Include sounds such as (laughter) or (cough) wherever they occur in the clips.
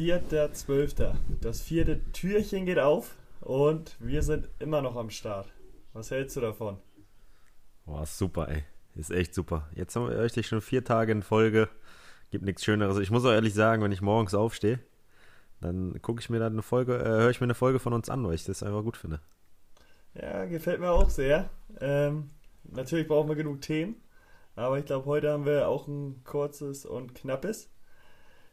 4.12. Das vierte Türchen geht auf und wir sind immer noch am Start. Was hältst du davon? Boah, super, ey. Ist echt super. Jetzt haben wir richtig schon vier Tage in Folge. Gibt nichts Schöneres. Ich muss auch ehrlich sagen, wenn ich morgens aufstehe, dann gucke ich mir dann eine Folge, äh, höre ich mir eine Folge von uns an, weil ich das einfach gut finde. Ja, gefällt mir auch sehr. Ähm, natürlich brauchen wir genug Themen, aber ich glaube, heute haben wir auch ein kurzes und knappes.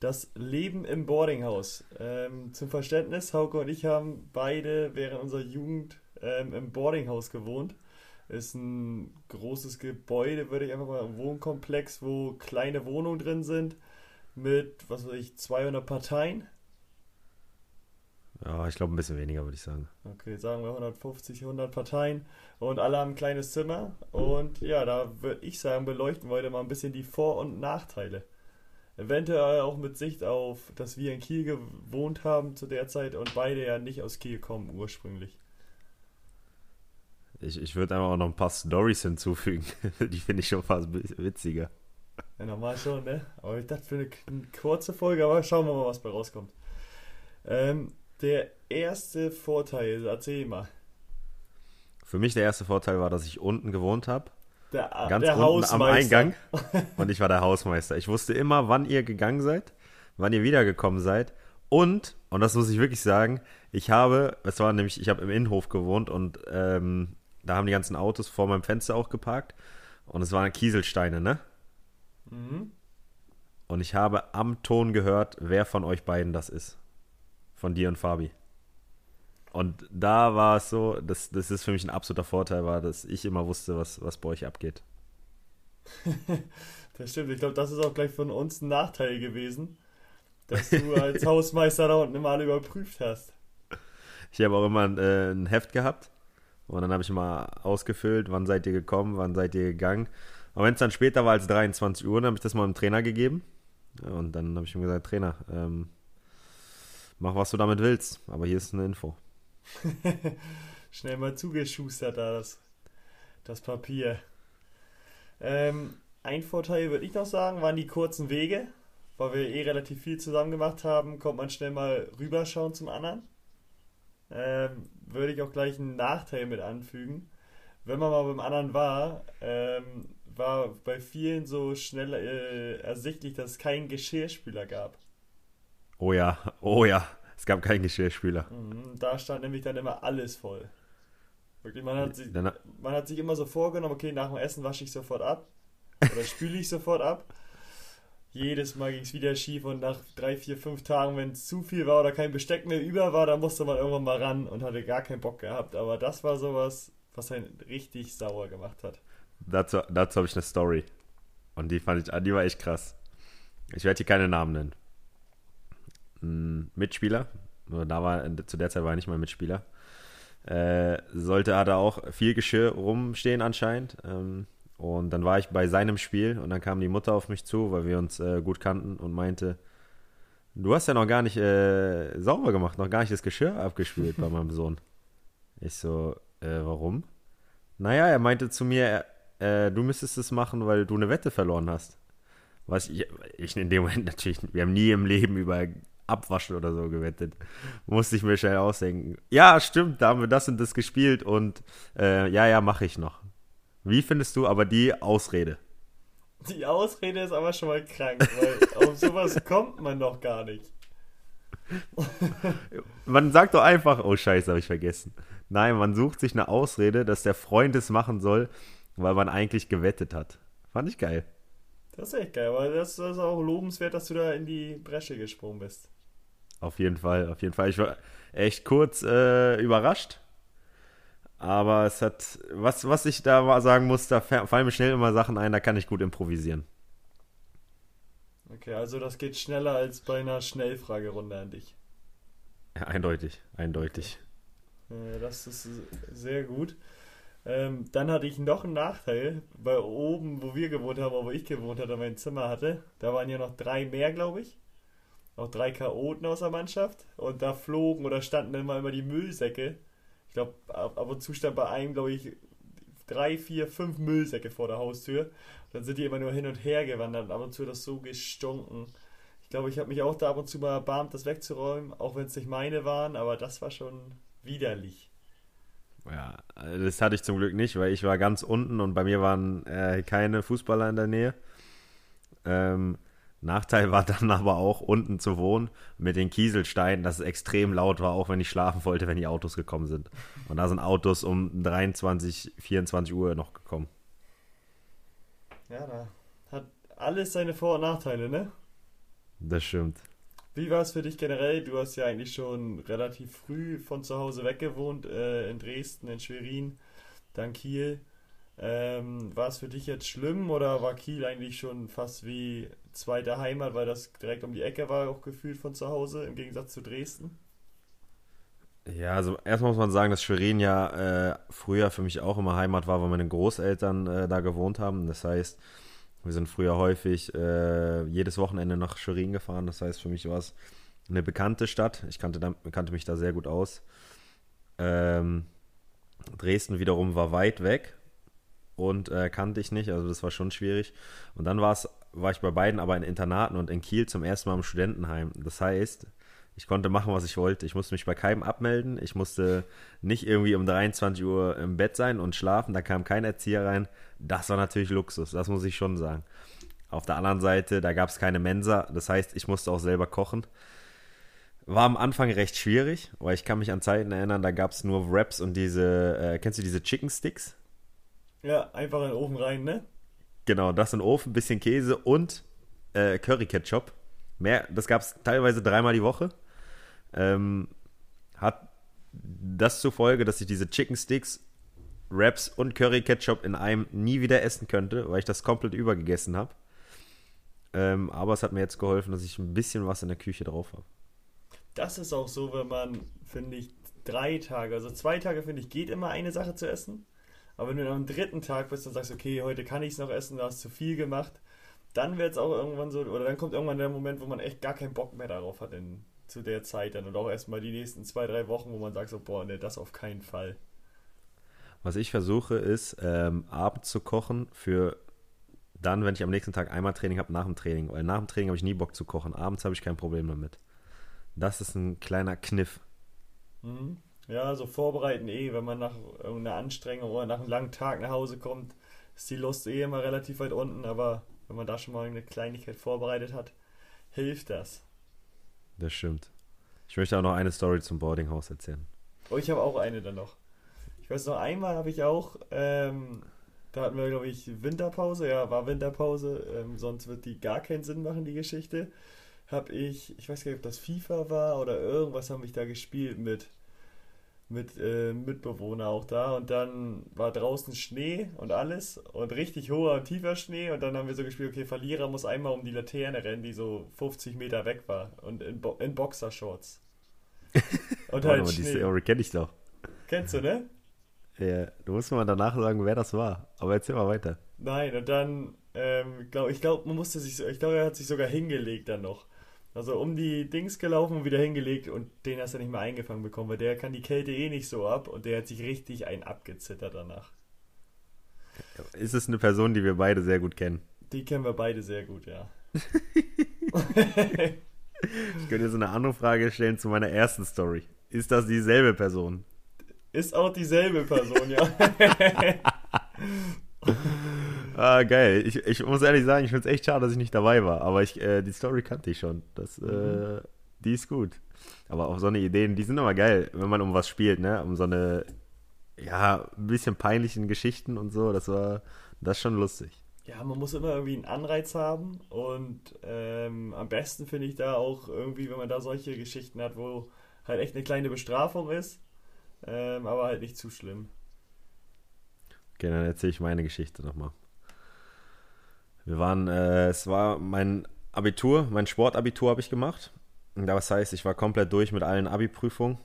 Das Leben im Boardinghaus. Ähm, zum Verständnis, Hauke und ich haben beide während unserer Jugend ähm, im Boardinghaus gewohnt. Ist ein großes Gebäude, würde ich einfach mal, ein Wohnkomplex, wo kleine Wohnungen drin sind mit, was weiß ich, 200 Parteien. Ja, ich glaube ein bisschen weniger, würde ich sagen. Okay, sagen wir 150, 100 Parteien und alle haben ein kleines Zimmer. Und ja, da würde ich sagen, beleuchten wir heute mal ein bisschen die Vor- und Nachteile. Eventuell auch mit Sicht auf, dass wir in Kiel gewohnt haben zu der Zeit und beide ja nicht aus Kiel kommen ursprünglich. Ich, ich würde einfach auch noch ein paar Stories hinzufügen. (laughs) die finde ich schon fast witziger. Ja, normal schon, ne? Aber ich dachte für eine, eine kurze Folge, aber schauen wir mal, was bei rauskommt. Ähm, der erste Vorteil, erzähl mal. Für mich der erste Vorteil war, dass ich unten gewohnt habe. Der, ganz der unten am Eingang. (laughs) Und ich war der Hausmeister. Ich wusste immer, wann ihr gegangen seid, wann ihr wiedergekommen seid. Und, und das muss ich wirklich sagen, ich habe, es war nämlich, ich habe im Innenhof gewohnt und ähm, da haben die ganzen Autos vor meinem Fenster auch geparkt. Und es waren Kieselsteine, ne? Mhm. Und ich habe am Ton gehört, wer von euch beiden das ist. Von dir und Fabi. Und da war es so, dass das ist für mich ein absoluter Vorteil war, dass ich immer wusste, was, was bei euch abgeht. (laughs) Das stimmt. Ich glaube, das ist auch gleich von uns ein Nachteil gewesen, dass du als (laughs) Hausmeister da unten immer alle überprüft hast. Ich habe auch immer ein, äh, ein Heft gehabt und dann habe ich immer ausgefüllt, wann seid ihr gekommen, wann seid ihr gegangen. Aber wenn es dann später war als 23 Uhr, dann habe ich das mal dem Trainer gegeben. Und dann habe ich ihm gesagt, Trainer, ähm, mach was du damit willst, aber hier ist eine Info. (laughs) Schnell mal zugeschustert da das, das Papier. Ähm, ein Vorteil würde ich noch sagen, waren die kurzen Wege. Weil wir eh relativ viel zusammen gemacht haben, kommt man schnell mal rüberschauen zum anderen. Ähm, würde ich auch gleich einen Nachteil mit anfügen. Wenn man mal beim anderen war, ähm, war bei vielen so schnell äh, ersichtlich, dass es keinen Geschirrspüler gab. Oh ja, oh ja, es gab keinen Geschirrspüler. Mhm, da stand nämlich dann immer alles voll. Wirklich, man hat, sich, Dann, man hat sich immer so vorgenommen, okay, nach dem Essen wasche ich sofort ab oder spüle ich sofort ab. Jedes Mal ging es wieder schief und nach drei, vier, fünf Tagen, wenn es zu viel war oder kein Besteck mehr über war, dann musste man irgendwann mal ran und hatte gar keinen Bock gehabt. Aber das war sowas, was einen richtig sauer gemacht hat. dazu dazu habe ich eine Story. Und die fand ich, die war echt krass. Ich werde hier keine Namen nennen. Ein Mitspieler, da war, zu der Zeit war er nicht mal Mitspieler, äh, sollte, hatte auch viel Geschirr rumstehen anscheinend. Ähm, und dann war ich bei seinem Spiel und dann kam die Mutter auf mich zu, weil wir uns äh, gut kannten und meinte, du hast ja noch gar nicht äh, sauber gemacht, noch gar nicht das Geschirr abgespült bei meinem Sohn. Ich so, äh, warum? Naja, er meinte zu mir, äh, du müsstest es machen, weil du eine Wette verloren hast. Was ich, ich in dem Moment natürlich, wir haben nie im Leben über Abwaschen oder so gewettet. Musste ich mir schnell ausdenken. Ja, stimmt, da haben wir das und das gespielt und äh, ja, ja, mache ich noch. Wie findest du aber die Ausrede? Die Ausrede ist aber schon mal krank, weil (laughs) auf sowas kommt man doch gar nicht. Man sagt doch einfach, oh Scheiße, habe ich vergessen. Nein, man sucht sich eine Ausrede, dass der Freund es machen soll, weil man eigentlich gewettet hat. Fand ich geil. Das ist echt geil, aber das ist auch lobenswert, dass du da in die Bresche gesprungen bist. Auf jeden Fall, auf jeden Fall. Ich war echt kurz äh, überrascht. Aber es hat, was, was ich da mal sagen muss, da fa- fallen mir schnell immer Sachen ein, da kann ich gut improvisieren. Okay, also das geht schneller als bei einer Schnellfragerunde an dich. Ja, eindeutig, eindeutig. Das ist sehr gut. Ähm, dann hatte ich noch einen Nachteil, weil oben, wo wir gewohnt haben, wo ich gewohnt hatte, mein Zimmer hatte, da waren ja noch drei mehr, glaube ich. Auch drei Chaoten aus der Mannschaft. Und da flogen oder standen immer immer die Müllsäcke. Ich glaube, ab, ab und zu stand bei einem, glaube ich, drei, vier, fünf Müllsäcke vor der Haustür. Dann sind die immer nur hin und her gewandert. Und ab und zu das so gestunken. Ich glaube, ich habe mich auch da ab und zu mal erbarmt, das wegzuräumen, auch wenn es nicht meine waren, aber das war schon widerlich. Ja, das hatte ich zum Glück nicht, weil ich war ganz unten und bei mir waren äh, keine Fußballer in der Nähe. Ähm, Nachteil war dann (laughs) aber auch, unten zu wohnen mit den Kieselsteinen, dass es extrem laut war, auch wenn ich schlafen wollte, wenn die Autos gekommen sind. Und da sind Autos um 23, 24 Uhr noch gekommen. Ja, da hat alles seine Vor- und Nachteile, ne? Das stimmt. Wie war es für dich generell? Du hast ja eigentlich schon relativ früh von zu Hause weggewohnt, äh, in Dresden, in Schwerin, dann Kiel. Ähm, war es für dich jetzt schlimm oder war Kiel eigentlich schon fast wie zweite Heimat, weil das direkt um die Ecke war, auch gefühlt von zu Hause, im Gegensatz zu Dresden? Ja, also erstmal muss man sagen, dass Schwerin ja äh, früher für mich auch immer Heimat war, weil meine Großeltern äh, da gewohnt haben. Das heißt, wir sind früher häufig äh, jedes Wochenende nach Schwerin gefahren. Das heißt, für mich war es eine bekannte Stadt. Ich kannte, da, kannte mich da sehr gut aus. Ähm, Dresden wiederum war weit weg und äh, kannte ich nicht, also das war schon schwierig. Und dann war ich bei beiden aber in Internaten und in Kiel zum ersten Mal im Studentenheim. Das heißt, ich konnte machen, was ich wollte. Ich musste mich bei keinem abmelden. Ich musste nicht irgendwie um 23 Uhr im Bett sein und schlafen. Da kam kein Erzieher rein. Das war natürlich Luxus, das muss ich schon sagen. Auf der anderen Seite, da gab es keine Mensa. Das heißt, ich musste auch selber kochen. War am Anfang recht schwierig, weil ich kann mich an Zeiten erinnern, da gab es nur Wraps und diese, äh, kennst du diese Chicken Sticks? Ja, einfach in den Ofen rein, ne? Genau, das in den Ofen, bisschen Käse und äh, Curry Ketchup. Mehr, das gab es teilweise dreimal die Woche. Ähm, hat das zur Folge, dass ich diese Chicken Sticks, Wraps und Curry Ketchup in einem nie wieder essen könnte, weil ich das komplett übergegessen habe. Ähm, aber es hat mir jetzt geholfen, dass ich ein bisschen was in der Küche drauf habe. Das ist auch so, wenn man, finde ich, drei Tage, also zwei Tage, finde ich, geht immer eine Sache zu essen. Aber wenn du am dritten Tag bist und sagst, okay, heute kann ich es noch essen, du hast zu viel gemacht, dann wird es auch irgendwann so, oder dann kommt irgendwann der Moment, wo man echt gar keinen Bock mehr darauf hat in, zu der Zeit dann und auch erstmal die nächsten zwei, drei Wochen, wo man sagt so, boah, ne, das auf keinen Fall. Was ich versuche, ist, ähm, abends zu kochen für dann, wenn ich am nächsten Tag einmal Training habe, nach dem Training. Weil nach dem Training habe ich nie Bock zu kochen. Abends habe ich kein Problem damit. Das ist ein kleiner Kniff. Mhm. Ja, so vorbereiten eh, wenn man nach irgendeiner Anstrengung oder nach einem langen Tag nach Hause kommt, ist die Lust eh immer relativ weit unten, aber wenn man da schon mal eine Kleinigkeit vorbereitet hat, hilft das. Das stimmt. Ich möchte auch noch eine Story zum Boardinghaus erzählen. Oh, ich habe auch eine dann noch. Ich weiß noch, einmal habe ich auch, ähm, da hatten wir, glaube ich, Winterpause, ja, war Winterpause, ähm, sonst wird die gar keinen Sinn machen, die Geschichte. Habe ich, ich weiß gar nicht, ob das FIFA war oder irgendwas haben ich da gespielt mit mit äh, Mitbewohner auch da und dann war draußen Schnee und alles und richtig hoher und tiefer Schnee und dann haben wir so gespielt, okay, Verlierer muss einmal um die Laterne rennen, die so 50 Meter weg war und in, Bo in Boxershorts. (laughs) Und halt Schnee. die Story kenne ich doch. Kennst du, ne? Ja, du musst mal danach sagen, wer das war. Aber erzähl mal weiter. Nein, und dann, ähm, glaub, ich glaube, man musste sich, ich glaube, er hat sich sogar hingelegt dann noch. Also um die Dings gelaufen und wieder hingelegt und den hast du nicht mehr eingefangen bekommen, weil der kann die Kälte eh nicht so ab und der hat sich richtig ein abgezittert danach. Ist es eine Person, die wir beide sehr gut kennen? Die kennen wir beide sehr gut, ja. (laughs) ich könnte jetzt eine andere Frage stellen zu meiner ersten Story. Ist das dieselbe Person? Ist auch dieselbe Person, ja. (laughs) ah, geil. Ich, ich muss ehrlich sagen, ich finde es echt schade, dass ich nicht dabei war. Aber ich, äh, die Story kannte ich schon. Das, äh, mhm. äh, die ist gut. Aber auch so eine Ideen, die sind immer geil, wenn man um was spielt, ne? Um so eine, ja, ein bisschen peinlichen Geschichten und so. Das war, das ist schon lustig. Ja, man muss immer irgendwie einen Anreiz haben und ähm, am besten finde ich da auch irgendwie, wenn man da solche Geschichten hat, wo halt echt eine kleine Bestrafung ist, ähm, aber halt nicht zu schlimm. Okay, dann erzähle ich meine Geschichte nochmal. Wir waren, äh, es war mein Abitur, mein Sportabitur habe ich gemacht. Das heißt, ich war komplett durch mit allen Abi-Prüfungen.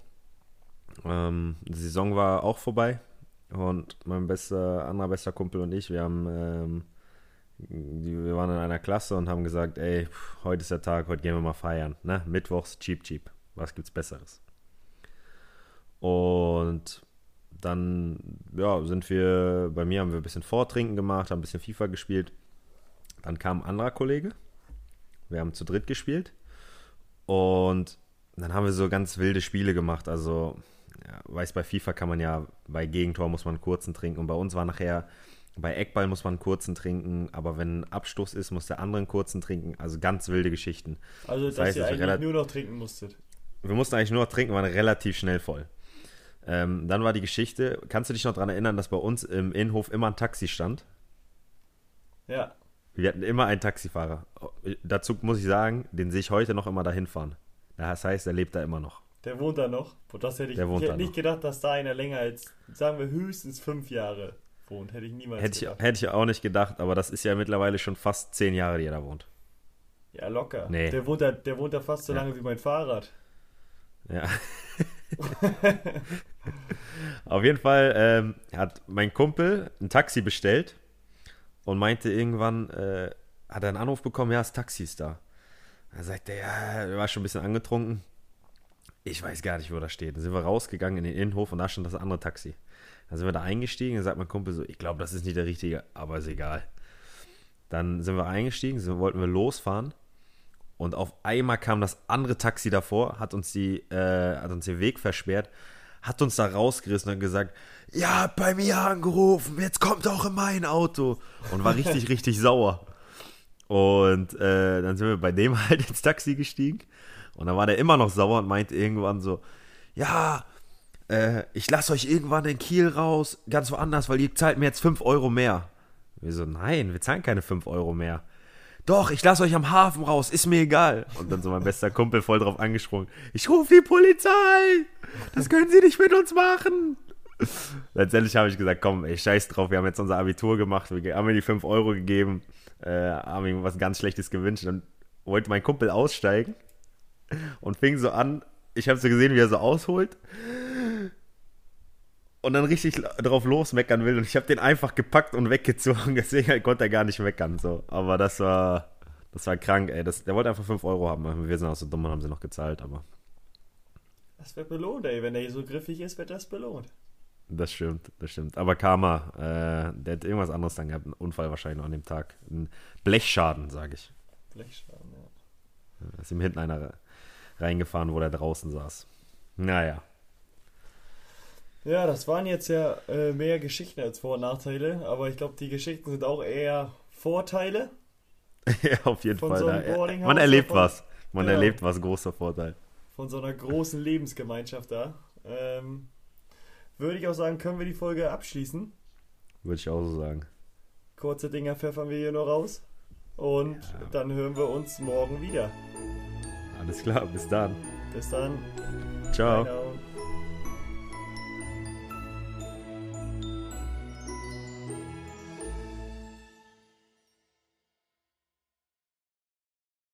Ähm, die Saison war auch vorbei. Und mein bester, anderer bester Kumpel und ich, wir haben, ähm, wir waren in einer Klasse und haben gesagt, ey, heute ist der Tag, heute gehen wir mal feiern. Ne? Mittwochs, cheap, cheap. Was gibt's Besseres? Und dann ja, sind wir, bei mir haben wir ein bisschen Vortrinken gemacht, haben ein bisschen FIFA gespielt. Dann kam ein anderer Kollege. Wir haben zu dritt gespielt. Und dann haben wir so ganz wilde Spiele gemacht. Also, ja, weiß, bei FIFA kann man ja, bei Gegentor muss man einen kurzen trinken. Und bei uns war nachher, bei Eckball muss man einen kurzen trinken. Aber wenn ein Abstoß ist, muss der andere einen kurzen trinken. Also ganz wilde Geschichten. Also, das dass heißt, ihr eigentlich nur noch trinken musstet. Wir mussten eigentlich nur noch trinken, waren relativ schnell voll. Ähm, dann war die Geschichte, kannst du dich noch daran erinnern, dass bei uns im Innenhof immer ein Taxi stand? Ja. Wir hatten immer einen Taxifahrer. Dazu muss ich sagen, den sehe ich heute noch immer dahin fahren. Das heißt, er lebt da immer noch. Der wohnt da noch. Das hätte ich, ich hätte nicht noch. gedacht, dass da einer länger als, sagen wir, höchstens fünf Jahre wohnt. Hätte ich niemals hätte gedacht. Ich, hätte ich auch nicht gedacht, aber das ist ja mittlerweile schon fast zehn Jahre, die er da wohnt. Ja, locker. Nee. Der, wohnt da, der wohnt da fast so ja. lange wie mein Fahrrad. Ja. (laughs) Auf jeden Fall ähm, hat mein Kumpel ein Taxi bestellt und meinte irgendwann, äh, hat er einen Anruf bekommen, ja, das Taxi ist da. Da sagte er, ja, er war schon ein bisschen angetrunken. Ich weiß gar nicht, wo das steht. Dann sind wir rausgegangen in den Innenhof und da stand das andere Taxi. Dann sind wir da eingestiegen, dann sagt mein Kumpel so, ich glaube, das ist nicht der richtige, aber ist egal. Dann sind wir eingestiegen, so wollten wir losfahren und auf einmal kam das andere Taxi davor, hat uns, die, äh, hat uns den Weg versperrt, hat uns da rausgerissen und gesagt, ja, bei mir angerufen, jetzt kommt auch in mein Auto. Und war richtig, (laughs) richtig sauer. Und äh, dann sind wir bei dem (laughs) halt ins Taxi gestiegen. Und dann war der immer noch sauer und meinte irgendwann so, ja, äh, ich lasse euch irgendwann in Kiel raus, ganz woanders, weil ihr zahlt mir jetzt 5 Euro mehr. Wir so, nein, wir zahlen keine 5 Euro mehr doch, ich lasse euch am Hafen raus, ist mir egal. Und dann so mein bester Kumpel voll drauf angesprungen. Ich rufe die Polizei! Das können sie nicht mit uns machen! Letztendlich habe ich gesagt, komm, ey, scheiß drauf, wir haben jetzt unser Abitur gemacht, wir haben mir die 5 Euro gegeben, äh, haben ihm was ganz Schlechtes gewünscht. Dann wollte mein Kumpel aussteigen und fing so an, ich habe so gesehen, wie er so ausholt und dann richtig drauf losmeckern will. Und ich habe den einfach gepackt und weggezogen. (laughs) Deswegen konnte er gar nicht meckern. So. Aber das war, das war krank, ey. Das, der wollte einfach 5 Euro haben. Wir sind auch so dumm und haben sie noch gezahlt, aber. Das wird belohnt, ey. Wenn er hier so griffig ist, wird das belohnt. Das stimmt, das stimmt. Aber Karma, äh, der hat irgendwas anderes dann gehabt. Einen Unfall wahrscheinlich noch an dem Tag. Ein Blechschaden, sage ich. Blechschaden, ja. Da ist ihm hinten einer reingefahren, wo der draußen saß. Naja. Ja, das waren jetzt ja äh, mehr Geschichten als Vor- und Nachteile, aber ich glaube, die Geschichten sind auch eher Vorteile. (laughs) ja, auf jeden Fall. So da, man erlebt von, was. Man genau, erlebt was, großer Vorteil. Von so einer großen Lebensgemeinschaft da. Ähm, würde ich auch sagen, können wir die Folge abschließen. Würde ich auch so sagen. Kurze Dinger pfeffern wir hier noch raus. Und ja. dann hören wir uns morgen wieder. Alles klar, bis dann. Bis dann. Ciao.